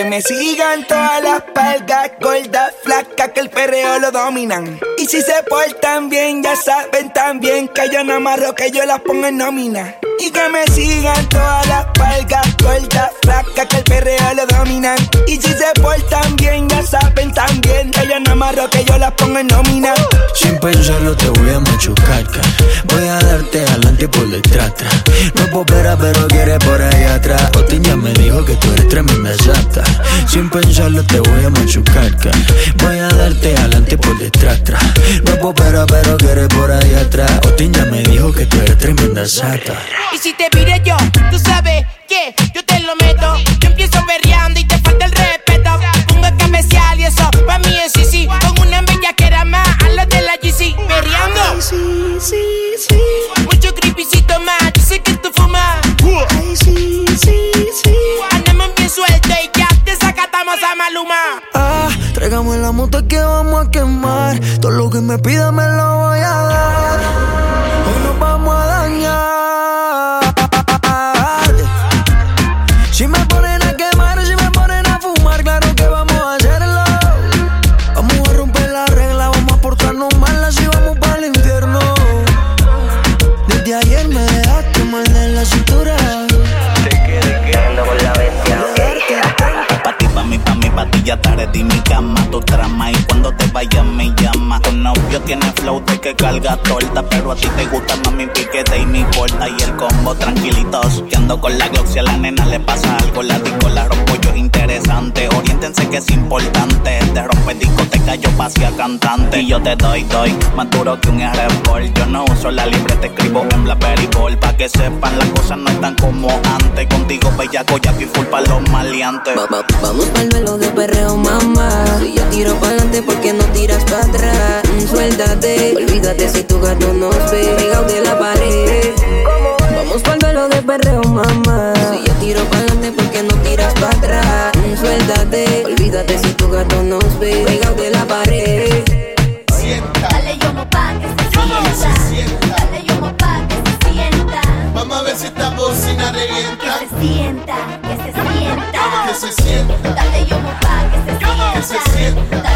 Que me sigan todas las palgas gordas, flacas que el perreo lo dominan. Y si se portan bien, ya saben también que yo no amarro, que yo las pongo en nómina. Y que me sigan todas las palgas gordas, flacas que el perreo lo dominan. Y si se portan bien, ya saben también yo no amarro, que yo las pongo en nómina. Sin pensarlo te voy a machucar, voy a darte adelante por detrás. No popera pero quiere por ahí atrás. Otin ya me dijo que tú eres tremenda chata. Sin pensarlo te voy a machucar, voy a darte adelante por detrás. No popera pero quiere por ahí atrás. Otin ya me dijo que tú eres tremenda chata. Y si te pide yo, tú sabes que yo te lo meto. Yo empiezo perreando y te falta el respeto. Pongo el especial y eso, pa' mí es sí, sí. Con una bella que era más a lo de la GC. Perreando. Ay, sí, sí, sí. Mucho creepycito más, yo sé que tú fumas. Ay, sí, sí, sí. Andamos bien suelto y ya te sacatamos a Maluma. Ah, tráigame la moto que vamos a quemar. Todo lo que me pida me lo voy a dar. Ya tarde di mi cama, tu trama Y cuando te vayas me llama. Tu novio tiene flow de que carga torta Pero a ti te gusta más mi piquete y mi corta Y el combo tranquilitos Que ando con la Glock si a la nena le pasa algo La disco la rompo yo es interesante. Oriéntense que es importante Te rompe yo pasé a cantante Y yo te doy, doy, más duro que un R-Ball Yo no uso la libre, te escribo en Blackberry Ball Pa' que sepan, las cosas no están como antes Contigo bellaco, ya y full pa' los maleantes Va- va- vamos pa'l duelo de perreo, mamá. Si yo tiro pa'lante, ¿por qué no tiras para atrás? Mm, Suéltate, olvídate si tu gato nos ve pegado de la pared. Vamos pa'l duelo de perreo, mamá. Si yo tiro pa'lante, ¿por qué no tiras Suéltate, olvídate si tu gato nos ve pegado de la pared. Dale yomo pa' que se sienta. Dale yomo pa' que se sienta. Vamos a ver si esta bocina revienta. Que se sienta, que se sienta. Que se sienta. Dale yomo pa' que se sienta. Que se sienta.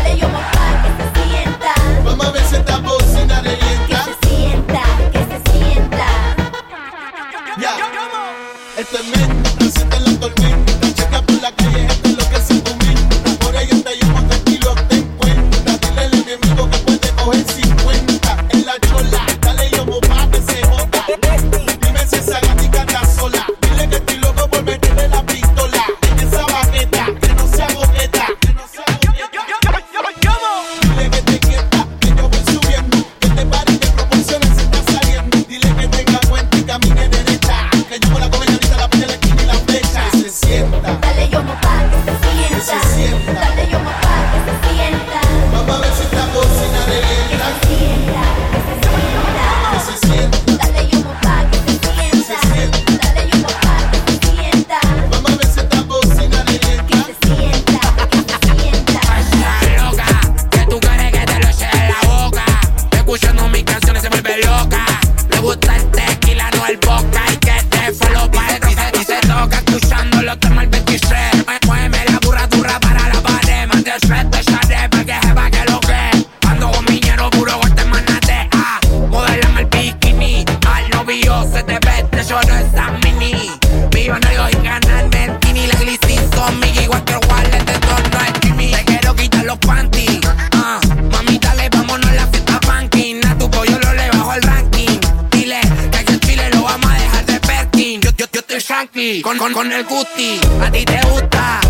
Con, con, con el Gusti. A ti te gusta.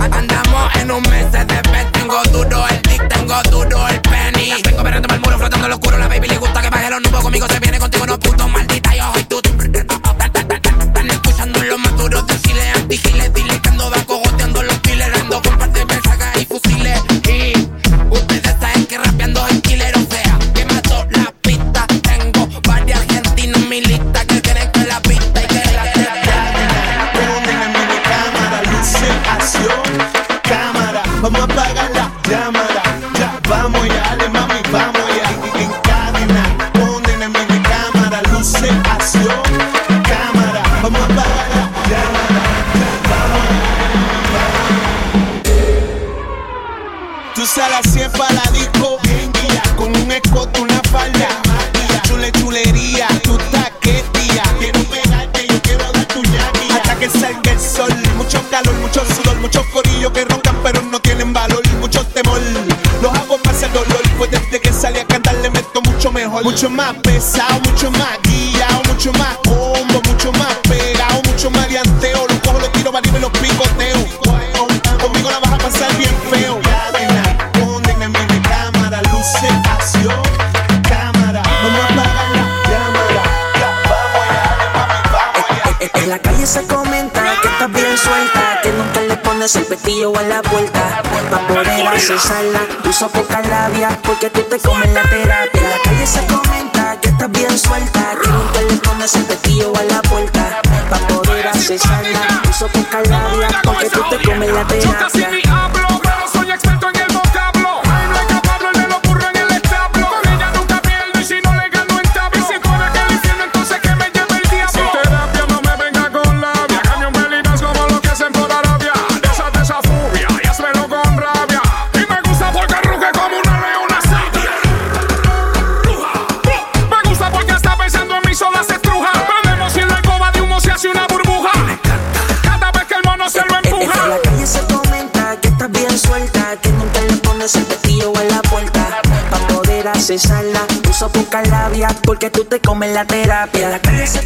Andamos en un mes de Benz. Tengo duro el dick, tengo duro el penny. Vengo verando el muro, flotando lo oscuro. La baby le gusta que baje los nubes. Conmigo se viene, contigo no puto. Maldita, pesado, mucho más guillado, mucho más combo, mucho más pegado, mucho más lianteo. Los cojo, los tiro para y los picoteo. Conmigo la vas a pasar bien feo. Cadena, pónganme de cámara, luces, acción, cámara. Vamos a apagar la cámara. Vamos allá, eh, eh, eh, En la calle se comenta que estás bien suelta, que nunca le pones el vestido a la vuelta. Pa' poder asesorarla, uso poca labia, porque tú te comes la terapia. En la calle se comenta bien suelta. Tiene un teléfono ese petillo a la puerta. Pa' poder accesarla, uso con calabria, porque tú te comes la terapia. besarla. Uso poca labia porque tú te comes la terapia. La calle se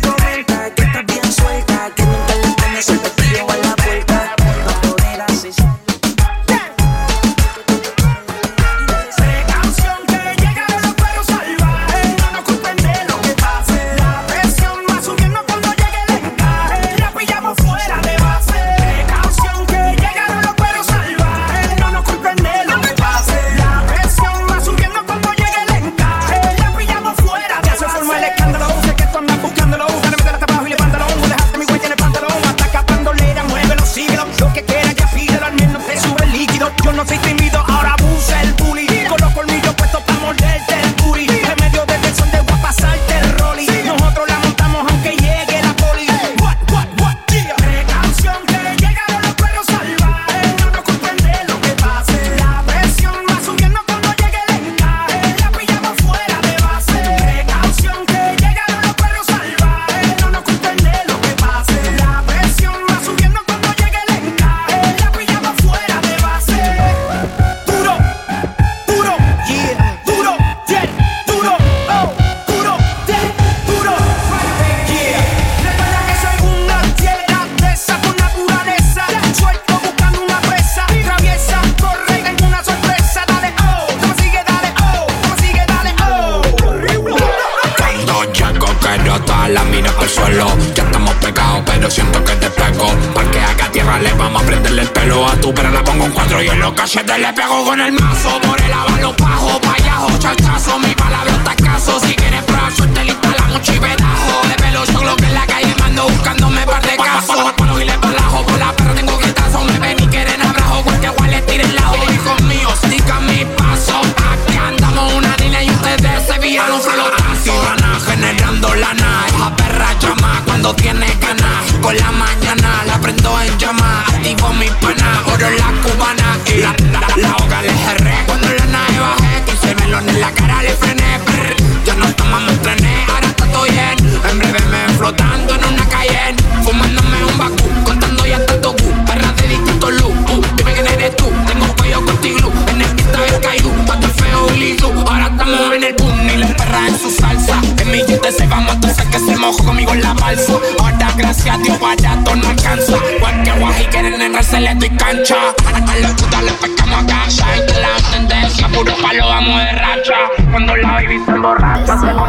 emborrachas.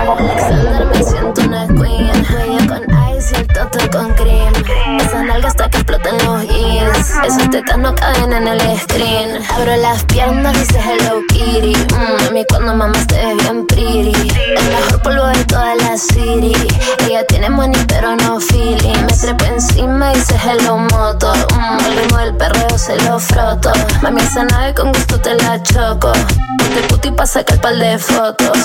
Esas tetas no caben en el screen. Abro las piernas, dice Hello Kitty. Mm, a mí cuando mamás te ves bien pretty. El mejor polvo de toda la city. Ella tiene money pero no feeling. Me trepa encima, y dice Hello Moto. Mm, el ritmo del perreo se lo froto. Mami, esa nave con gusto te la choco. Ponte puti pa' sacar pal de fotos.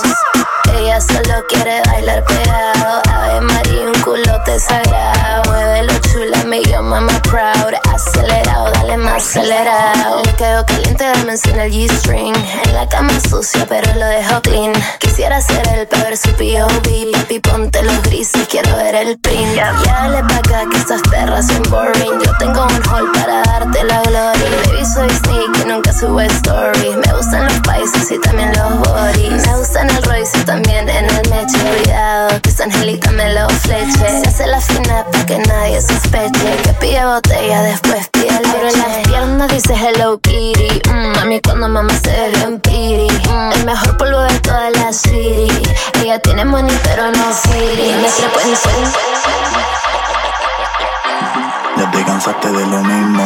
Ella solo quiere bailar pegado. Ave María, un culote sagrado. Muévelo chula, me llama más proud. Acelerado, dale más acelerado. Le quedo caliente, dame en el G-string. En la cama sucia, pero lo dejo clean. Quisiera ser el para ver su POV. Papi, ponte los grises, quiero ver el print. Ya dale pa' acá que estas perras son boring. Yo tengo un hall para darte la gloria. Baby, soy sneaky, nunca subo stories. Me gustan los países y también los bodies. Me gustan el Royce y también en el meche. Cuidado, que esta angelita me lo fleche. Se hace la fina para que nadie sospeche. Que pide botella, después pide leche. Las piernas, dice Hello Kitty. Mm, a mí cuando mamá se ve bien piri. Mm, el mejor polvo de toda la city. Ella tiene money pero no city. Me trepo en Ya te cansaste de lo mismo,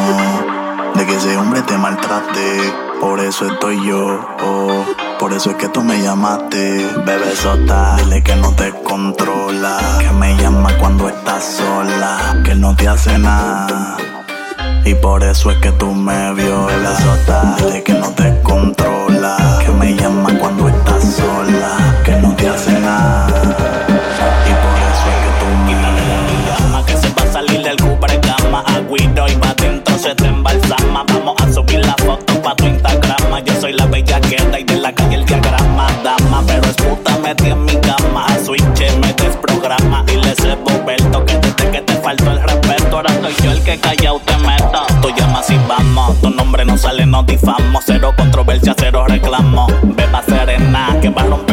de que ese hombre te maltrate. Por eso estoy yo, oh, por eso es que tú me llamaste. Bebé sota, dile que no te controla. Que me llama cuando estás sola, que no te hace nada. Y por eso es que tú me violas. Sota, dile que no te controla. Que me llama cuando estás sola, que no te hace nada. Tu nombre no sale, no difamo Cero controversia, cero reclamo. Beba serena que va a romperme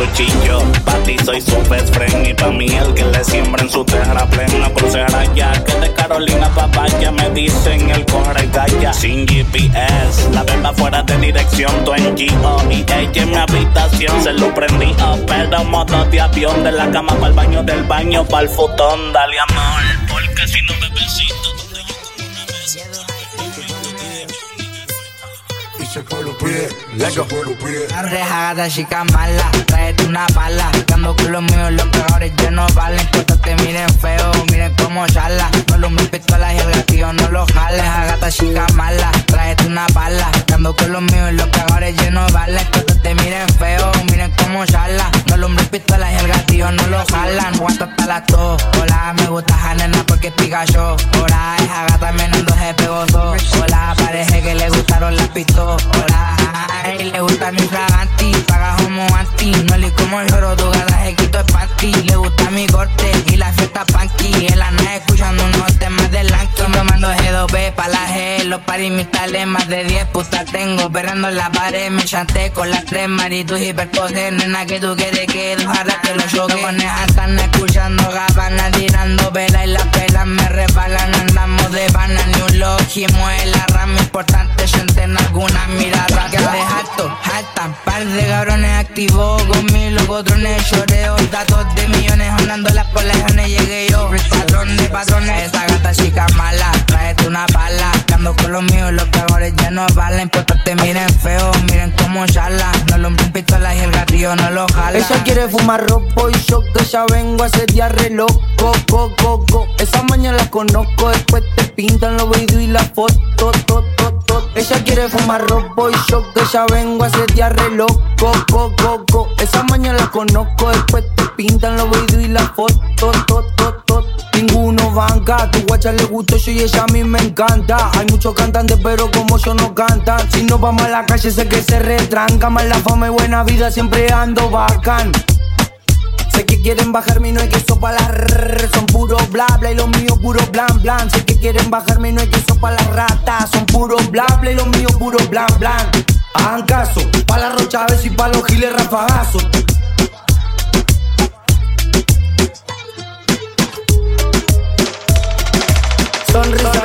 su chillo, pa' ti soy su best friend. Y pa' mí el que le siembra en su tierra plena. Crucera ya, que de Carolina pa' vaya me dicen el corre galla. Sin GPS, la beba fuera de dirección, tu en GO. Y ella en mi habitación se lo prendí up. Pero modo de avión, de la cama pa'l baño, del baño pa'l futón. Dale amor, porque si no una vez. Y se por los pies, gata, chica mala, tráete una pala. Dando con los míos, los peores ya me chanté con las tres maritos hiperposes. Nena, que tú quieres que ojalá que lo choque. Esa están escuchando gabanas, tirando vela y las pelas me resbalan. Andamos de pana, ni un logimo en la rama importante. Gente en alguna mirada que de alto, alta. Par de cabrones activos con mil locotrones. Choreo, datos de millones, andando las colecciones. Llegué yo, patrón de patrones. Esa gata chica mala, tráete una pala. Que ando con los míos, los peores ya no valen. Porque te miren feo, miren cómo charla. No lo pistolas y el gatillo no lo jala. Ella quiere fumar ropo y yo que ya vengo a ese día re loco, go, go, go. Esa mañana la conozco, después te pintan los videos y la foto, to, to, to. Ella quiere fumar ropo y yo que ya vengo a ese día re loco, go, go. Esa mañana la conozco, después te pintan los videos y la foto, to, to, to. Ninguno banca, tu guacha le gustó yo y ella a mí me encanta. Hay muchos cantantes, pero como yo no cantan. Si no vamos a la calle, sé que se retranca. Más la fama y buena vida, siempre ando bacán. Sé que quieren bajarme y no hay la rrr, Son puro bla bla y los míos puro blan blan. Sé que quieren bajarme y no hay queso para las ratas Son puro bla bla y los míos puro blan blan. Hagan caso, pa' la rocha y pa' los giles rafagazos. Sonrisa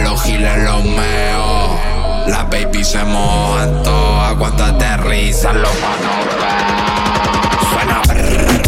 los giles los meo. Las baby se mojan todas cuando aterrizan los manos. Suena brrr.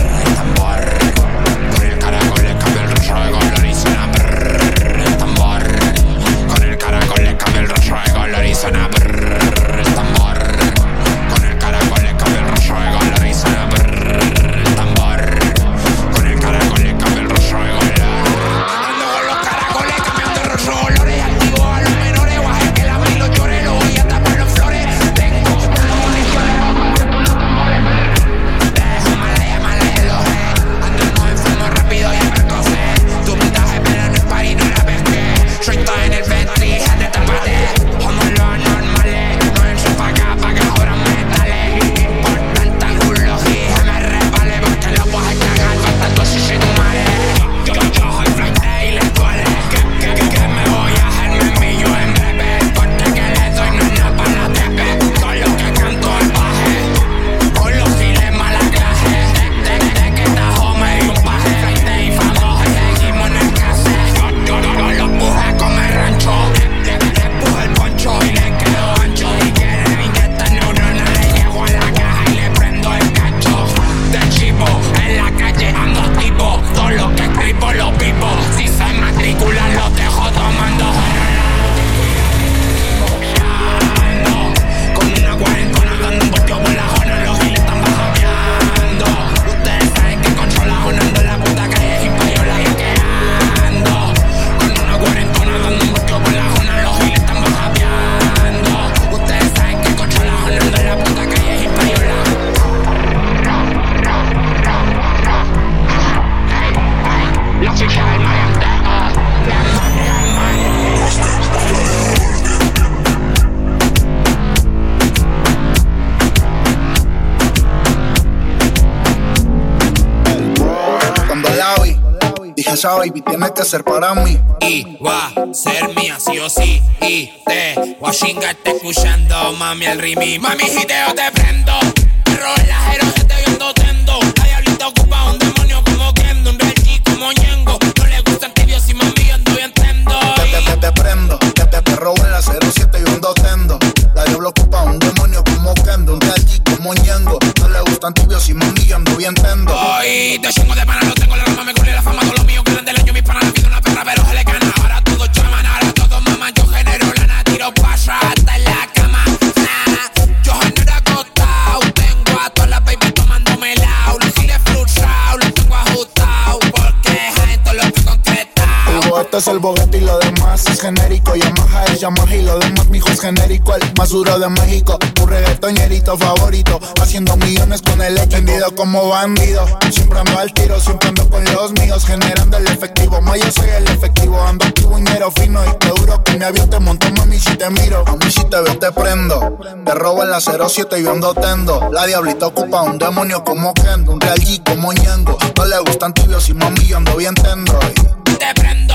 ser para mí. Y va ser mía, sí o sí. Y te voy a escuchando, mami, el rimi. Mami, jideo te Es el Bogotá y lo demás es genérico. Yamaha es Yamaha y lo demás, mijo, es genérico. El más duro de México, tu reggaetoñerito favorito. Haciendo millones con el extendido como bandido. Siempre ando al tiro, siempre ando con los míos, generando el efectivo. Más yo soy el efectivo, ando puñero fino y te duro que mi avión te monto, mami, si te miro. A mí si te veo, te prendo. Te robo en la 07 y yo ando tendo. La diablita ocupa un demonio como Kendo, un real G como Ñengo. No le gustan tibios y mami, yo ando bien tendo. Te prendo.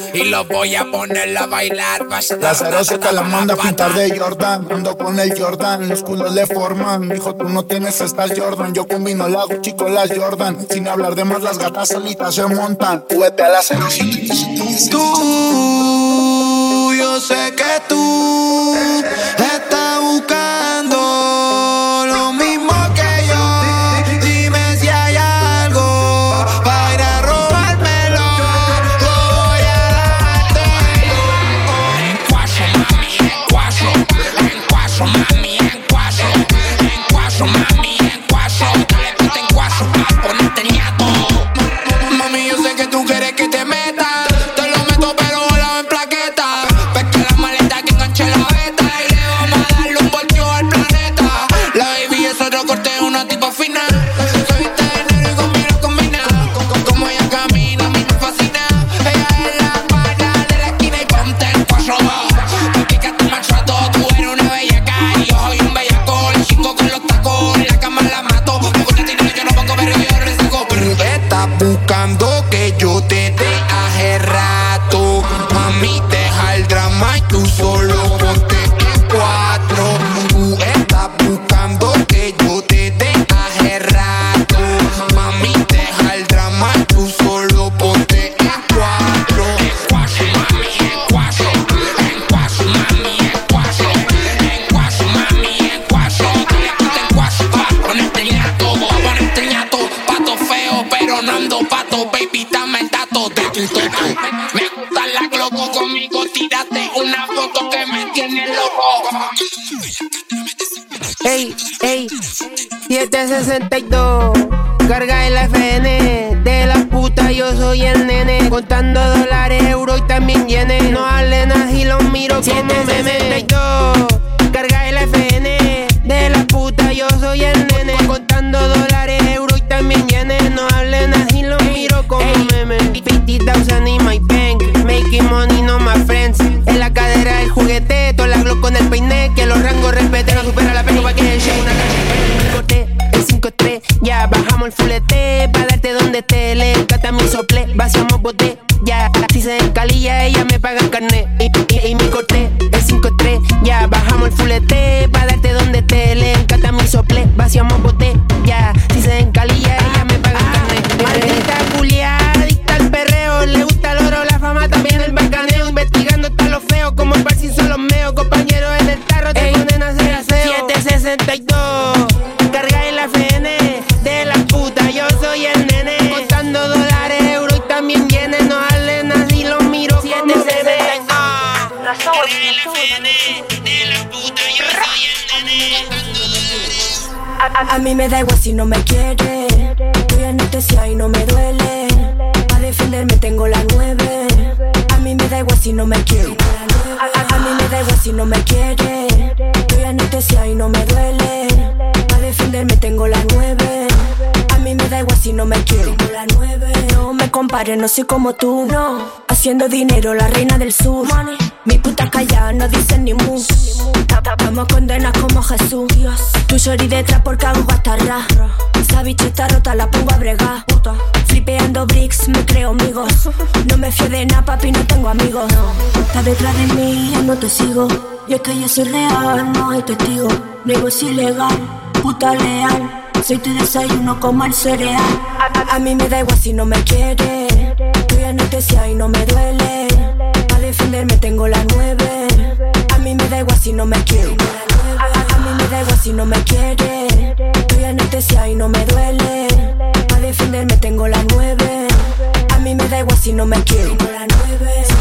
y los voy a poner a bailar. Las que la manda a pintar de Jordan. Ando con el Jordan, los culos le forman. Hijo, tú no tienes estas Jordan. Yo combino la Gucci con las Jordan. Sin hablar de más, las gatas solitas se montan. Vete a la. Tú, yo sé que tú estás buscando. 762. Carga el FN. De la puta yo soy el nene. Contando dólares, euros y también yenes. No alenas y los miro como meme. A, mí me da igual si no me quiere. Estoy anestesia y no me duele. Para defenderme tengo la nueve. A mí me da igual si no me quiere. A- a mí me da igual si no me quiere. Estoy anestesia y no me duele. Defenderme tengo la nueve. A mí me da igual si no me quiere. la nueve. No me compares, no soy como tú. No. Haciendo dinero, la reina del sur. Mi puta calla, no dicen ni mu. Estamos condenas como Jesús. Tu shorty detrás porque hago guatarra. Esa bicha está rota, la pongo a bregar. Flipeando bricks, me creo amigos. No me fío de nada, papi, no tengo amigos. Estás detrás de mí, ya no te sigo. Y es que yo soy real, no hay testigo. Negocio ilegal, puta leal. Soy tu desayuno como el cereal. A, mí me da igual si no me quiere. Estoy anestesia y no me duele. Para defenderme tengo la nueve. A mí me da igual si no me quiere. A mí me da igual si no me quiere. Estoy anestesia y no me duele. Para defenderme tengo la nueve. A mí me da igual si no me quiere.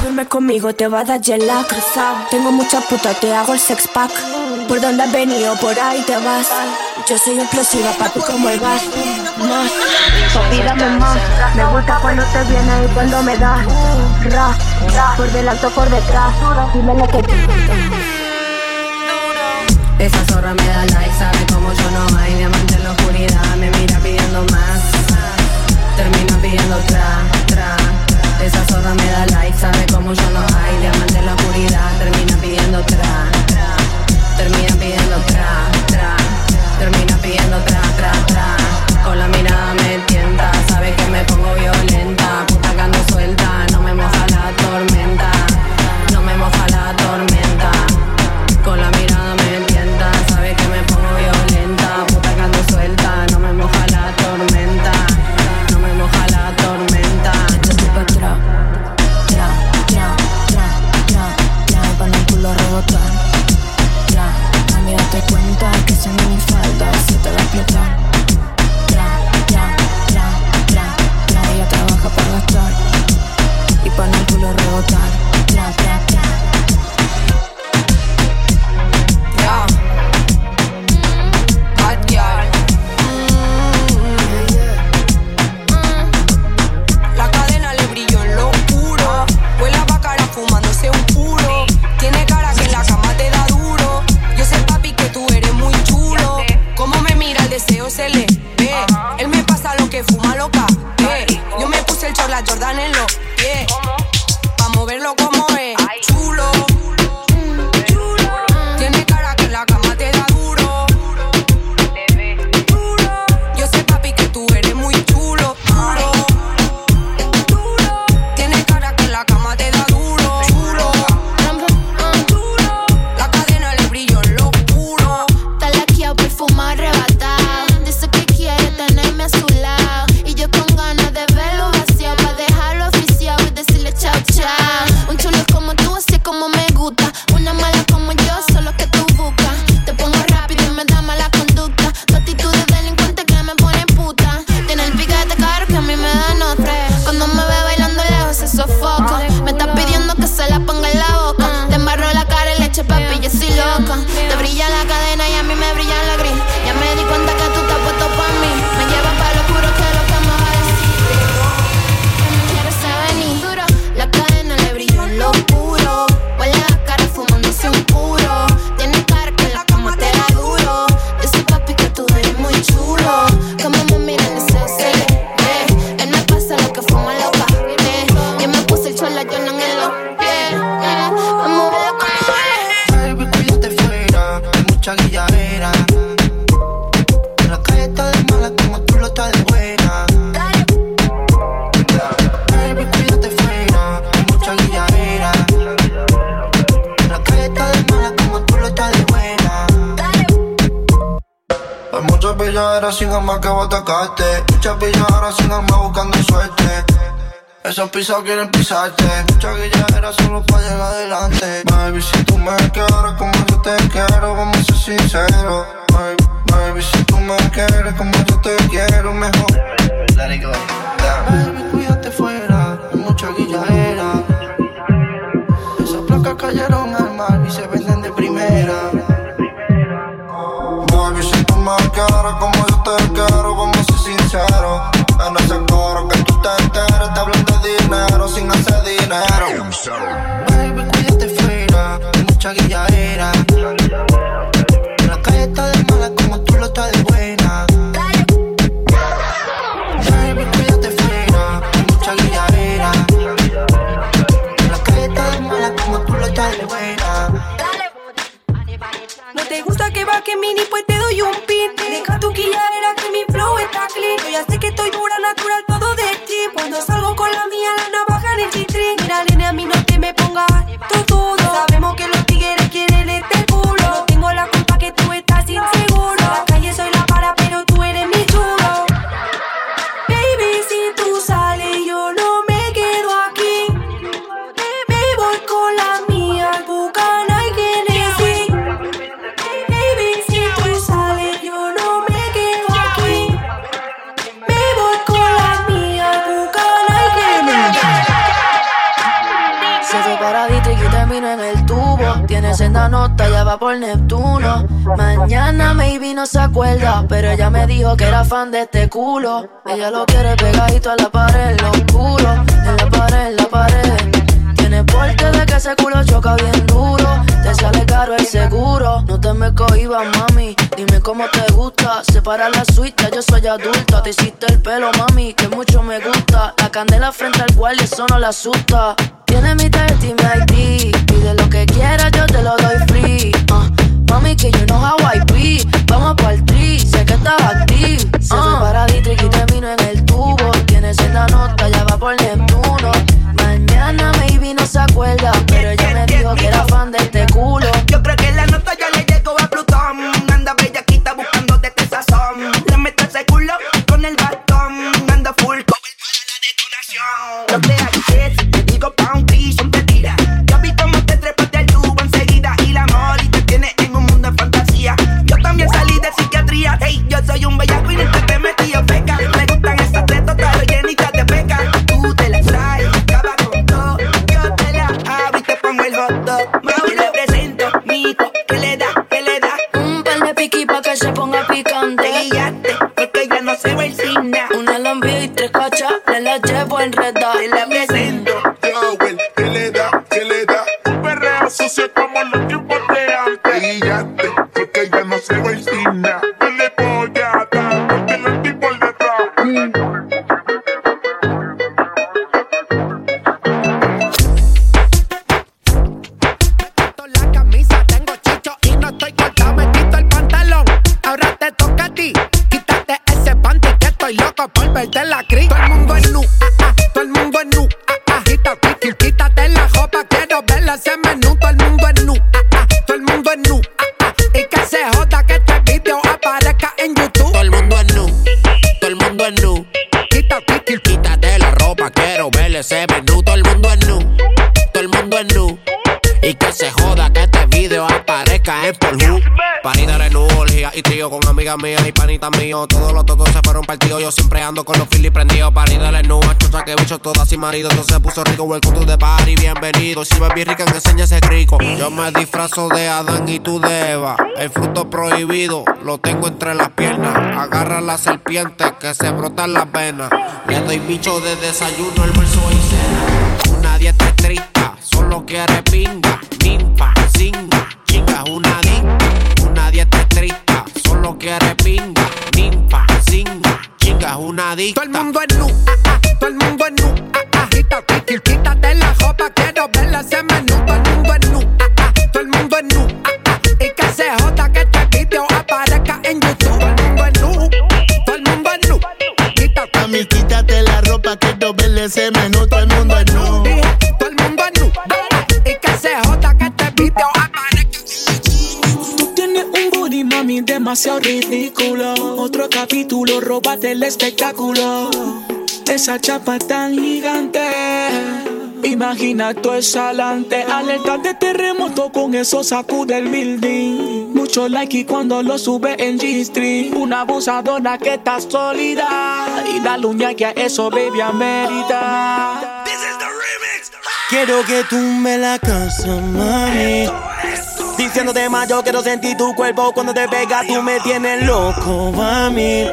Duermes conmigo te va a dar cruzado. Tengo mucha puta, te hago el sex pack. Por donde has venido, por ahí te vas. Yo soy explosiva, papi, como el gas. Más, papi, más. Me gusta cuando te vienes y cuando me das. Ra, ra, por delante o por detrás. Dime lo que Esa zorra me da like, sabe como yo no hay diamante en la oscuridad, me mira pidiendo pisado quieren pisarte. Mucha guilladera solo para llegar adelante. Baby, si tú me quieres como yo te quiero, vamos a ser sinceros. Baby, baby, si tú me quieres como yo te quiero, mejor. Let it go. Baby, cuídate fuera, mucha guilladera. Esas placas cayeron al mar y se venden de primera. Baby, cuídate fuera, mucha guilla Ana maybe no se acuerda, pero ella me dijo que era fan de este culo. Ella lo quiere pegadito a la pared, lo oscuro, en la pared, en la pared. Tiene porte de que ese culo choca bien duro, te sale caro el seguro. No te me cohibas, mami, dime cómo te gusta. Separa la suite, yo soy adulta. Te hiciste el pelo, mami, que mucho me gusta. La candela frente al guardia, eso no la asusta. Tiene mi tarjeta y mi ID, pide lo que quieras, yo te lo doy free. Uh. Mami, que yo no Hawaii P. Vamos pa'l tri, sé que estás activo. Se fue ah. para y termino en el tubo. Tiene senda nota, ya va por Neptuno. Mañana maybe no se acuerda, pero ella me marido. Entonces puso rico, welcome to the party, bienvenido. Si ves bien rica, enseña ese rico. Yo me disfrazo de Adán y tú de Eva. El fruto prohibido lo tengo entre las piernas. Agarra la serpiente que se brotan las venas. Le doy bicho de desayuno, el verso dice. Una dieta estricta, solo quiere pinga, ninfa, singa, chinga, una dieta. Una dieta estricta, solo quiere pinga, ninfa, singa, una dicta. Todo el mundo es nu, ah, ah, todo el mundo es nu, ah, ah, quita- quita- quítate la ropa, quiero verla ese menú, todo el mundo es nu, ah, ah, todo el mundo es nu, ah, ah, y que se joda que este video aparezca en YouTube, todo el mundo es nu, todo el mundo es nu, quítate, Mami, quítate la ropa, quiero verle ese menú, todo el mundo es nu. Demasiado ridículo. Otro capítulo, róbate el espectáculo. Esa chapa tan gigante. Imagina tu exhalante, alerta de terremoto con eso sacude el building. Mucho like y cuando lo sube en G-Stream. Una abusadora que está sólida. Y la uña que a eso, baby, amerita. Quiero que tumbe la casa, mami. Diciéndote más, yo quiero sentir tu cuerpo cuando te pega, tú me tienes loco, mami.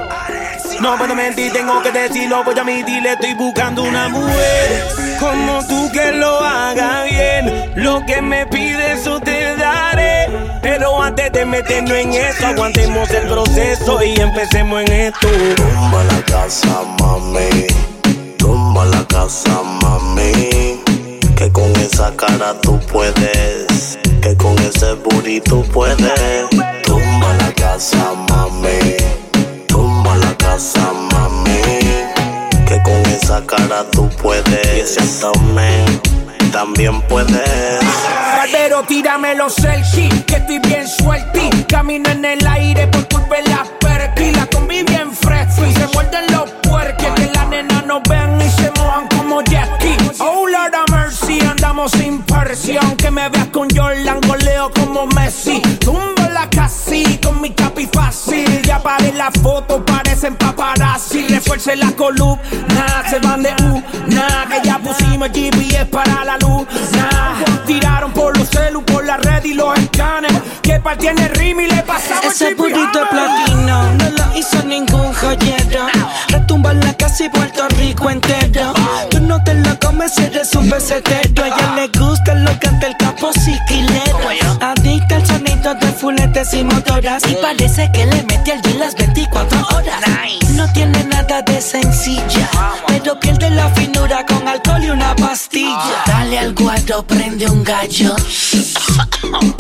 No puedo mentir, tengo que decirlo, voy a admitirle, estoy buscando una mujer como tú que lo haga bien. Lo que me pides, eso te daré. Pero antes de meternos en eso, aguantemos el proceso y empecemos en esto. Tumba la casa, mami. Tumba la casa, mami. Que con esa cara tú puedes. Que con ese tú puedes. Tumba la casa, mami. Tumba la casa, mami. Que con esa cara tú puedes. Y ese también puedes. Barbero, tírame los selfies, que estoy bien suelti. Camino en el aire por culpa de la perky. La combi bien fresco y se muerden los puerques. Que la nena nos vean y se mojan como Jackie. Oh, Sin presión. Que me veas con Jordan, goleo como Messi. Tumbo la casi con mi capi fácil. Ya paré la foto, parecen paparazzi. Refuerce la columna, se van de U. Nah, que ya pusimos GPS para la luz. Nah, tiraron por los celu, por la red y los escanes. Que partiene el rim y le pasamos Ese burrito de platino no lo hizo ningún joyero. Retumba en la casa y Puerto Rico entero. Comes, eres un pesetero. A ella le gusta lo que ante el capo siquilero. Adicta al sonido de fuletes y motoras. Y parece que le mete al día las 24 horas. Nada de sencilla, pero pierde la finura con alcohol y una pastilla. Dale al guardo, prende un gallo.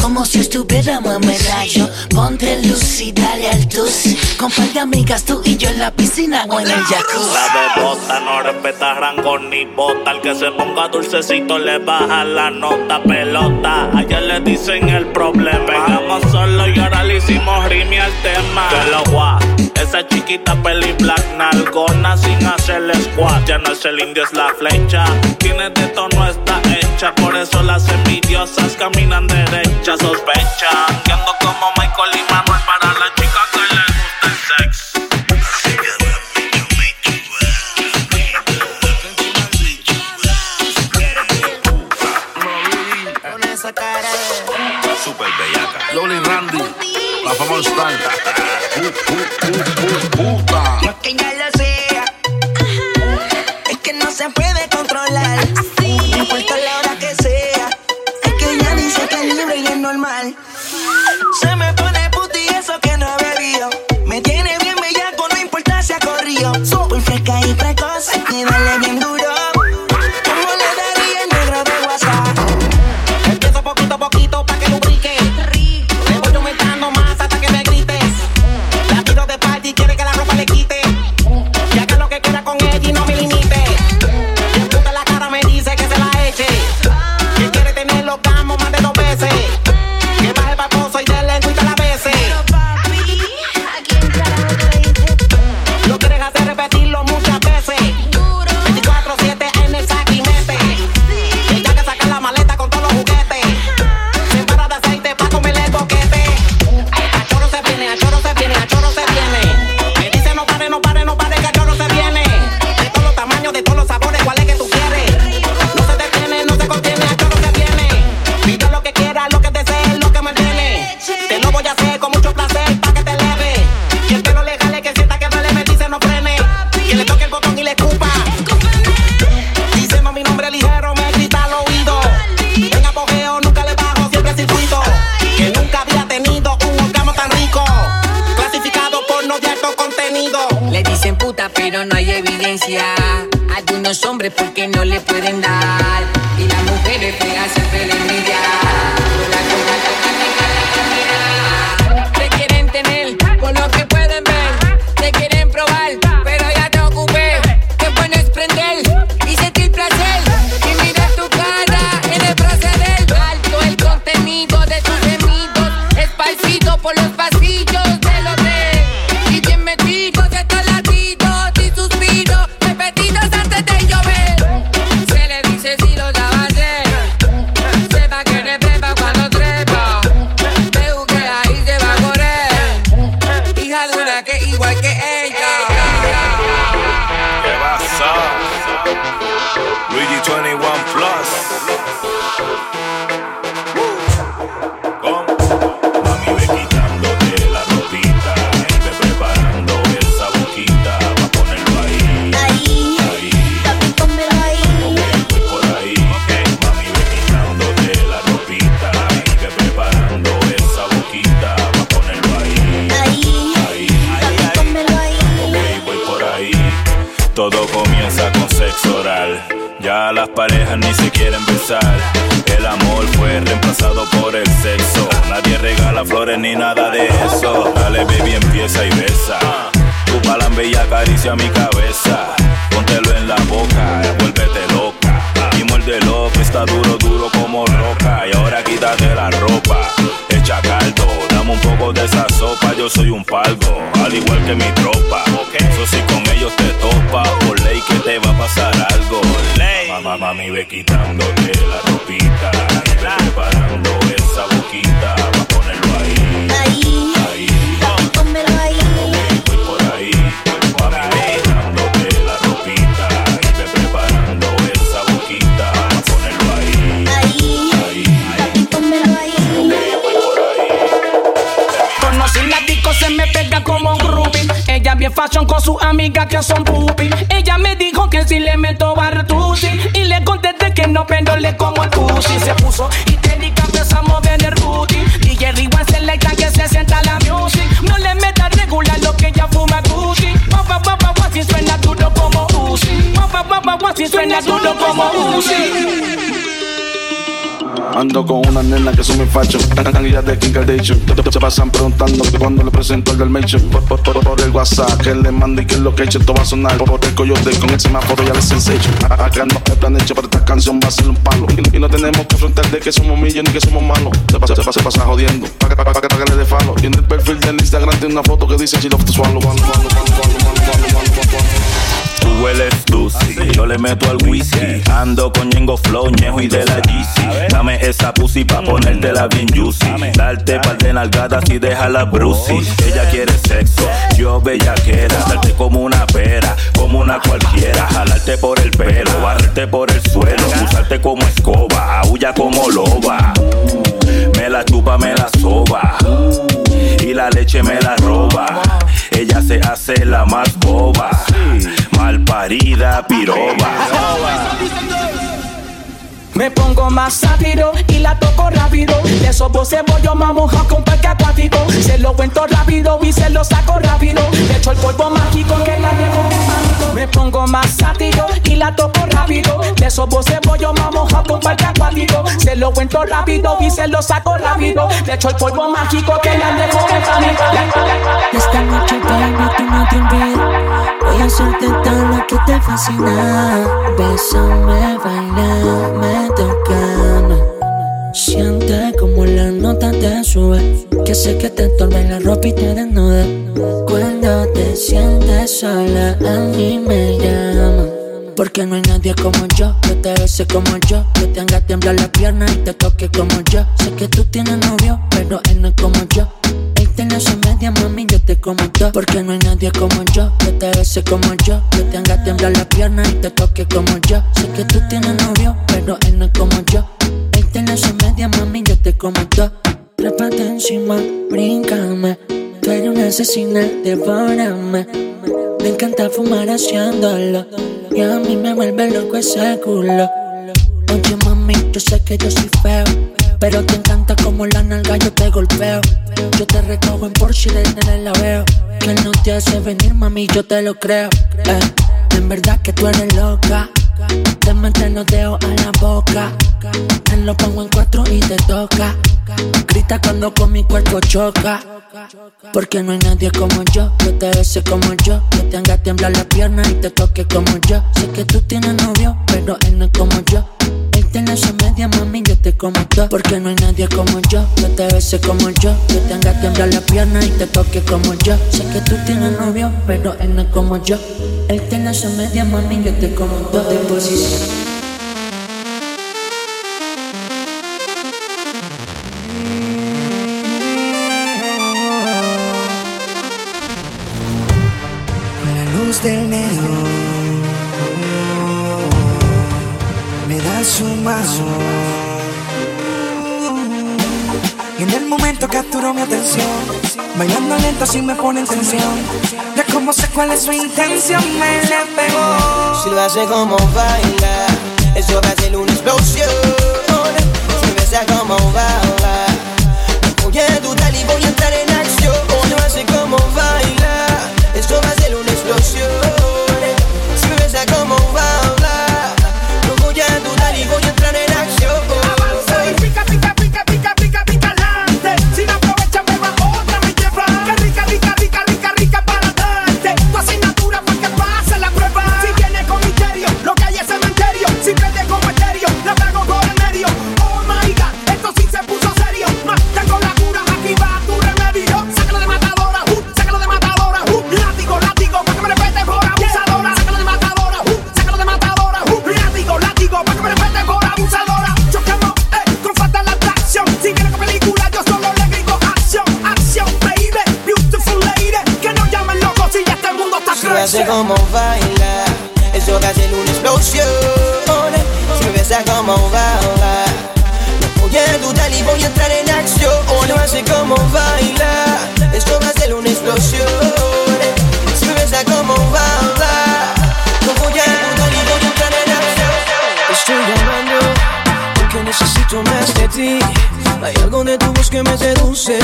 Como si estuviéramos en medallo. Ponte luz y dale al tus. Con par de amigas tú y yo en la piscina o en el jacuzzi. La bebota no respeta rango ni bota. El que se ponga dulcecito le baja la nota pelota. Ayer le dicen el problema. Pegamos solo y ahora le hicimos rime al tema. Que lo. Esa chiquita peli black nalgona sin hacerle squat. Ya no es el indio, es la flecha. Tiene de tono, está hecha. Por eso las envidiosas caminan derecha. Sospechan que ando como Michael y Manuel para la chica que le gusta el sex. Con esa cara de... Super bellaca. Loli Randy, la fama puta dar. Y las mujeres feas siempre. La cosa Te quieren tener amigas que son pupi. Ella me dijo que si le meto bartusi. Y le contesté que no, pero como el pussy. Se puso histérica, empezamos a mover el booty. DJ Rewind selecta que se sienta la music. No le meta regular lo que ella fuma Gucci. Guapa, guapa, guapa, si suena duro como Uzi. Guapa, guapa, guapa, si suena duro como Uzi. Ando con una nena que son mi facho, tan calidad de Kim Kardashian. Se pasan preguntando que cuando le presento el del Mission. Por, por, por, el WhatsApp que le mande y que es lo que he hecho, esto va a sonar. Por el coyote con el semáforo ya le sensation. Acá no hay plan hecho, pero esta canción va a ser un palo. Y, y no tenemos que afrontar de que somos millones ni que somos malos. Se pasa, se pasa, se pasa jodiendo. Pa' que, pa, pa, que, pa' que le dé falo. Y en el perfil del Instagram tiene una foto que dice she love to swallow. Hueles dulce, yo le meto al whisky. Ando con Ñengo Flow, Ñejo y de la GC. Dame esa pussy pa' ponértela bien juicy. Darte par de nalgadas y déjala brucey. Ella quiere sexo, yo bellaquera. Darte como una pera, como una cualquiera. Jalarte por el pelo, barrerte por el suelo. Usarte como escoba, aúlla como loba. Me la chupa, me la soba. Y la leche me la roba. Ella se hace la más boba. Mal parida, piroba. Me pongo más sátiro y la toco rápido. De esos voces voy yo me moja con parque acuático. Se lo cuento rápido y se lo saco rápido. Le echo el polvo mágico que la dejo quemando. Me pongo más sátiro y la toco rápido. De esos voces voy yo me moja con parque acuático. Se lo cuento rápido y se lo saco rápido. Le echo el polvo mágico que la dejo quemando. Esta noche, baby, tú no te olvides. Voy hacerte todo lo que te fascina. Bésame, bailame, tocame. Siente como la nota te sube. Que sé que te entorba la ropa y te desnuda. Cuando te sientes sola, a mí me llama. Porque no hay nadie como yo, que te bese como yo, que te haga temblar la pierna y te toque como yo. Sé que tú tienes novio, pero él no es como yo. Él tiene su media, mami, yo te como yo. Porque no hay nadie como yo, que te bese como yo, que te haga temblar la pierna y te toque como yo. Sé que tú tienes novio, pero él no es como yo. Él tiene su media, mami, yo te como yo. Trépate encima, bríncame. Tú eres una asesina, devórame. Me encanta fumar haciéndolo. Y a mí me vuelve loco ese culo. Oye, mami, yo sé que yo soy feo. Pero te encanta como la nalga yo te golpeo. Yo te recojo en Porsche y desde la veo. Que no te hace venir, mami, yo te lo creo. Eh, en verdad que tú eres loca. Te metes los dedos a la boca. Te lo pongo en cuatro y te toca. Grita cuando con mi cuerpo choca. Porque no hay nadie como yo, que te bese como yo, que te haga temblar la pierna y te toque como yo. Sé que tú tienes novio, pero él no es como yo. Tiene su media, mami, yo te como todo. Porque no hay nadie como yo, que te bese como yo, que te haga temblar la pierna y te toque como yo. Sé que tú tienes novio, pero él no es como yo. Él tiene su media, mami, yo te como todo de posición. Bailando lento así me pone en tensión. Ya como sé cuál es su intención, me le pegó. Si lo hace como baila, eso va a ser una explosión. Si besa como baila, Hay algo de tu voz que me seduce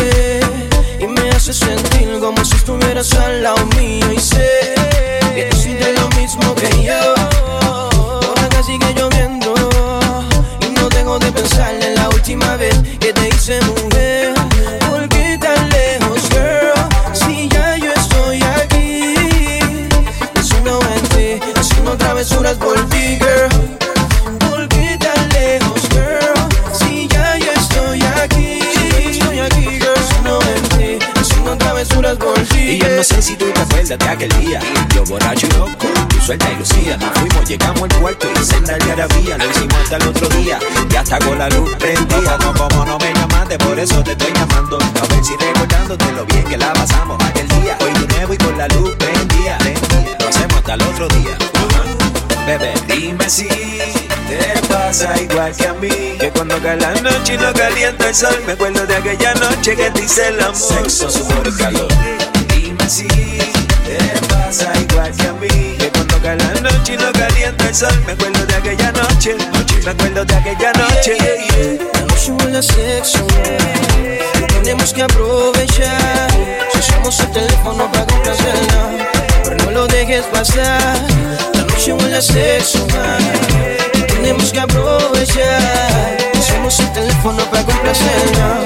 y me hace sentir como si estuvieras al lado mío. Y sé que tú sientes lo mismo que yo. Por acá sigue lloviendo y no dejo de pensar en la última vez que te hice mujer. De aquel día. Yo borracho y loco, tú suelta y lucía. Nos fuimos, llegamos al cuarto y senda de algarabía Lo hicimos hasta el otro día y hasta con la luz prendida. No, como no me llamaste, por eso te estoy llamando. A ver si recordándote lo bien que la pasamos aquel día. Hoy de nuevo y con la luz prendida Lo hacemos hasta el otro día. Bebé, dime si te pasa igual que a mí. Que cuando cae la noche y no calienta el sol Me acuerdo de aquella noche que te hice el amor. Sexo, sudor calor. Dime si te pasa igual que a mí Que cuando cae la noche y no calienta el sol Me acuerdo de aquella noche. Me acuerdo de aquella noche. La noche huele a sexo, tenemos que aprovechar. Usamos el teléfono para complacerla, pero no lo dejes pasar. La noche huele a sexo, tenemos que aprovechar. Usamos el teléfono para complacerla,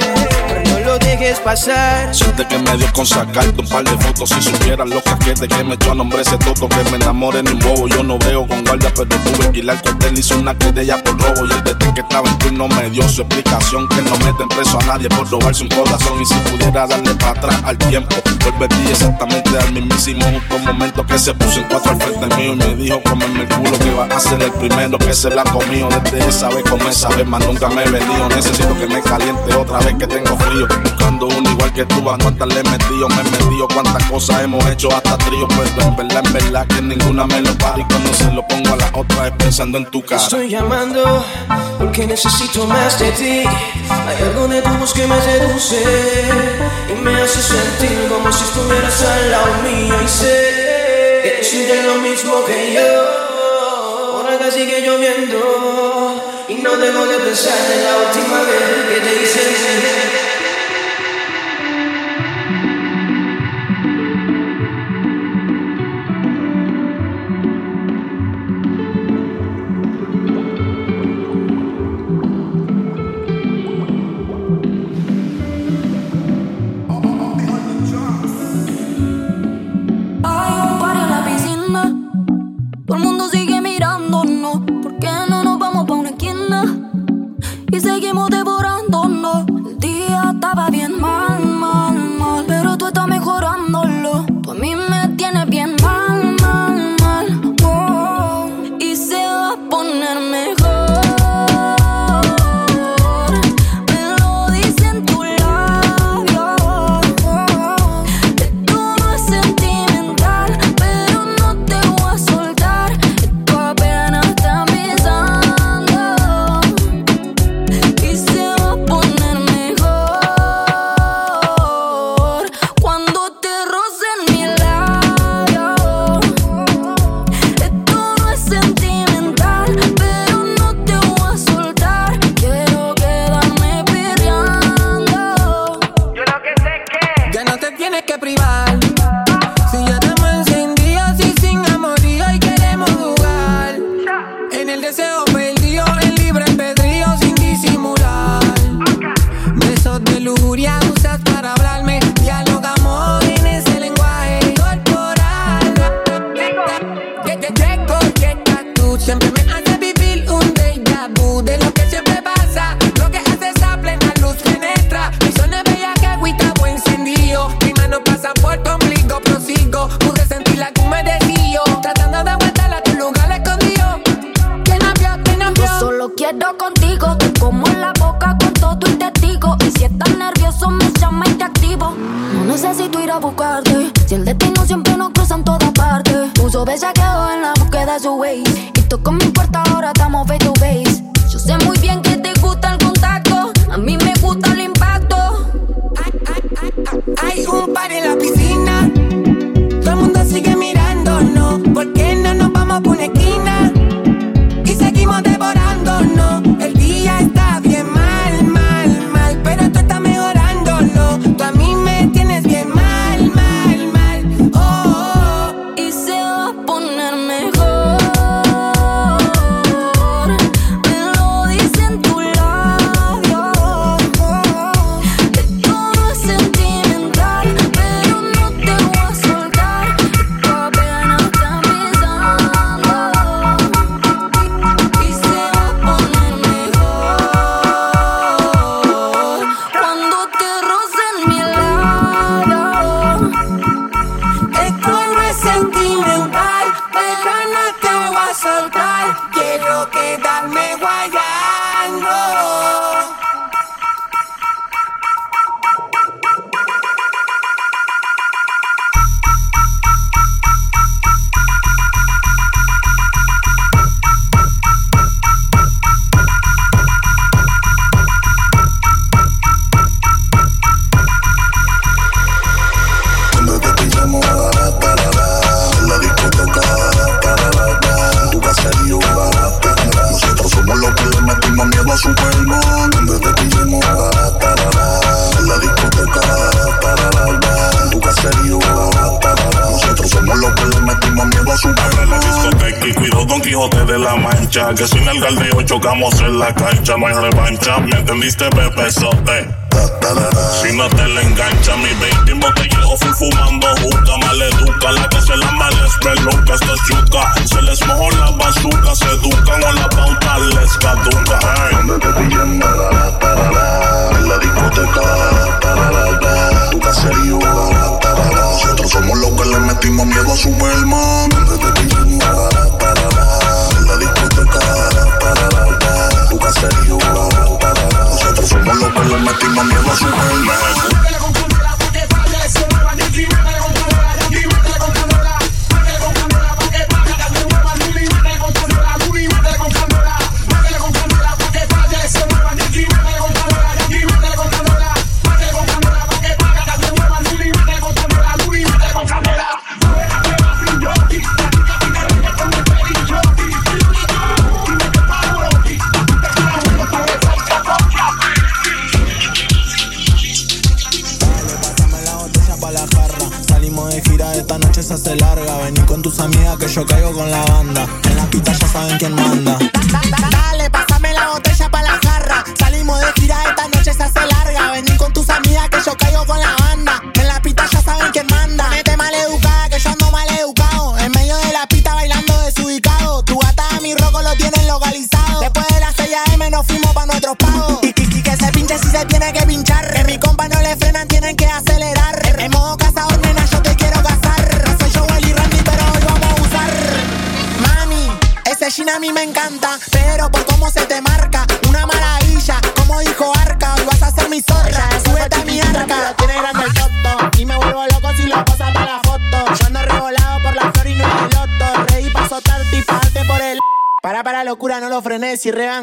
pero no lo dejes pasar. Siente que me dio con sacarte un par de fotos. Si supieras lo caquete que me echó a nombre ese toto Que me enamoré en un bobo. Yo no veo con guardia pero tuve que ir al cuartel Hice una querella por robo Y el desde que estaba en turno me dio su explicación Que no meten preso a nadie por robarse un corazón. Y si pudiera darle para atrás al tiempo Volvería exactamente al mismísimo. Justo momento Que se puso en cuatro al frente mío Y me dijo comerme el culo que va a ser el primero Que se la comió desde esa vez como esa vez Más nunca me he venido. Necesito que me caliente otra vez que tengo frío Buscando uno igual que tú A cuántas le he metido, me he metido Cuántas cosas hemos hecho hasta trío Pero en verdad, en verdad que ninguna me lo para Y cuando se lo pongo a la otra es pensando en tu cara Estoy llamando porque necesito más de ti. Hay algo de tu voz que me seduce y me hace sentir como si estuvieras al lado mío. Y sé que tú sientes lo mismo que yo. Por acá sigue lloviendo Y no dejo de pensar en la última vez que te hice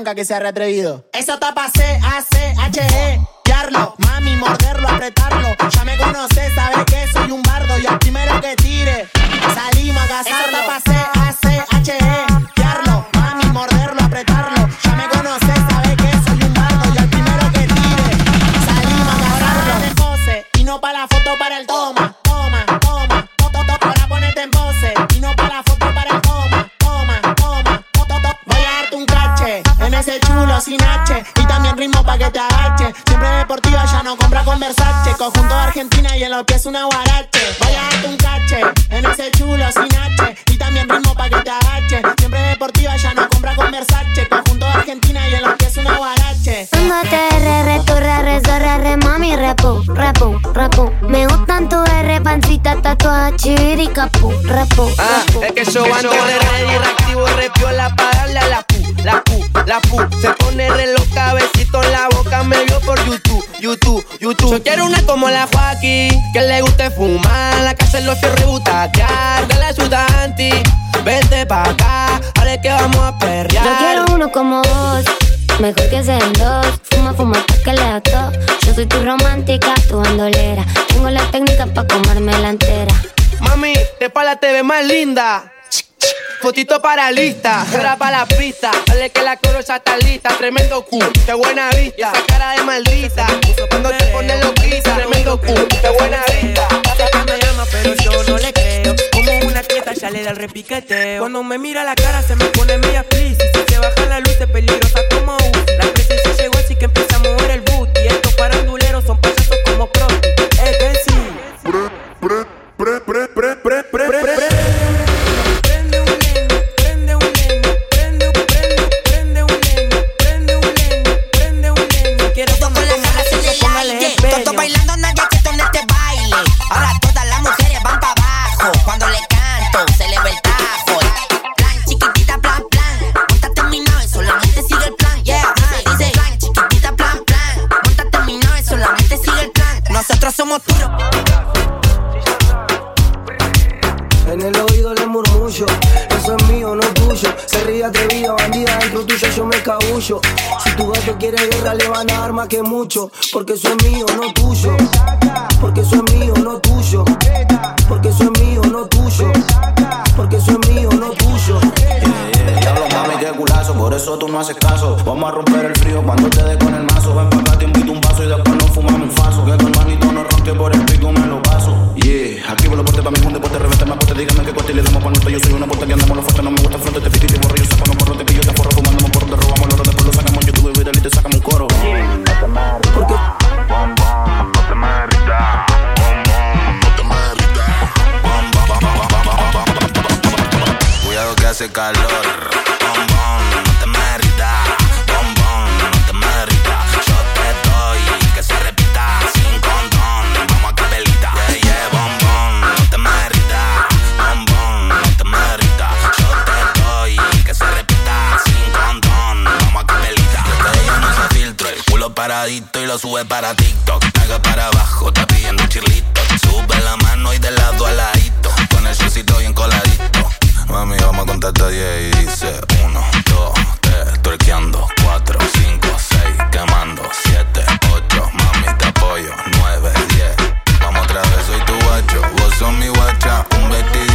rebanca que sea reatrevido. Con Versace. Conjunto de Argentina y en los pies una guarache. Voy a darte un cache en ese chulo sin H y también ritmo pa' que te agache. Siempre deportiva, ya no compra con Versace. Conjunto de Argentina y en los pies una guarache. Póngate R, re, tu, re, re, so, re, re, mami, repu, repu, repu. Me gustan tu R, pancita, tatuaje, chiviri, capu, repu, Ah, es que yo ando Fotito para lista, ahora para la pista. Dale que la coro ya está lista. Tremendo cu, qué buena vista. Esa cara de maldita. Cuando te pones loquita. Tremendo cu, qué buena vista. Que me llama, pero yo no le creo. Como una quieta ya le da el repiqueteo. Cuando me mira la cara se me pone media please. Si se baja la luz es peligrosa como U. cabullo. Si tu gato quiere guerra, le van a dar más que mucho. Porque eso es mío, no tuyo. Porque eso es mío, no tuyo. Porque eso es mío, no tuyo. Porque eso es mío, no tuyo. Diablo, mami, qué culazo, por eso tú no haces caso. Vamos a romper el frío cuando te dé con el mazo. Ven pa' acá, te invito un vaso y después nos fumamos un faso. Que tu hermanito no ronque por el pico, me lo activo los portes pa' mi mundo, deporte, revente más porte. Dígame qué corte y le damos pa'. Yo soy una puerta que andamos los fuertes, no me gusta fronte. Te piquito y borro, yo saco los porrotes que yo te forro. Fumando por te robamos los después lo sacamos YouTube y viral y te sacamos un coro. Porque Cuidado que hace calor. Culo paradito y lo sube para TikTok. Pega para abajo, está pidiendo chirlito. Sube la mano y de lado a ladito. Con el shortcito bien coladito. Mami, vamos a contar hasta 10 y dice 1, 2, 3, tuerqueando 4, 5, 6, quemando 7, 8, mami te apoyo 9, 10, vamos otra vez, soy tu guacho, vos sos mi guacha, un vestidito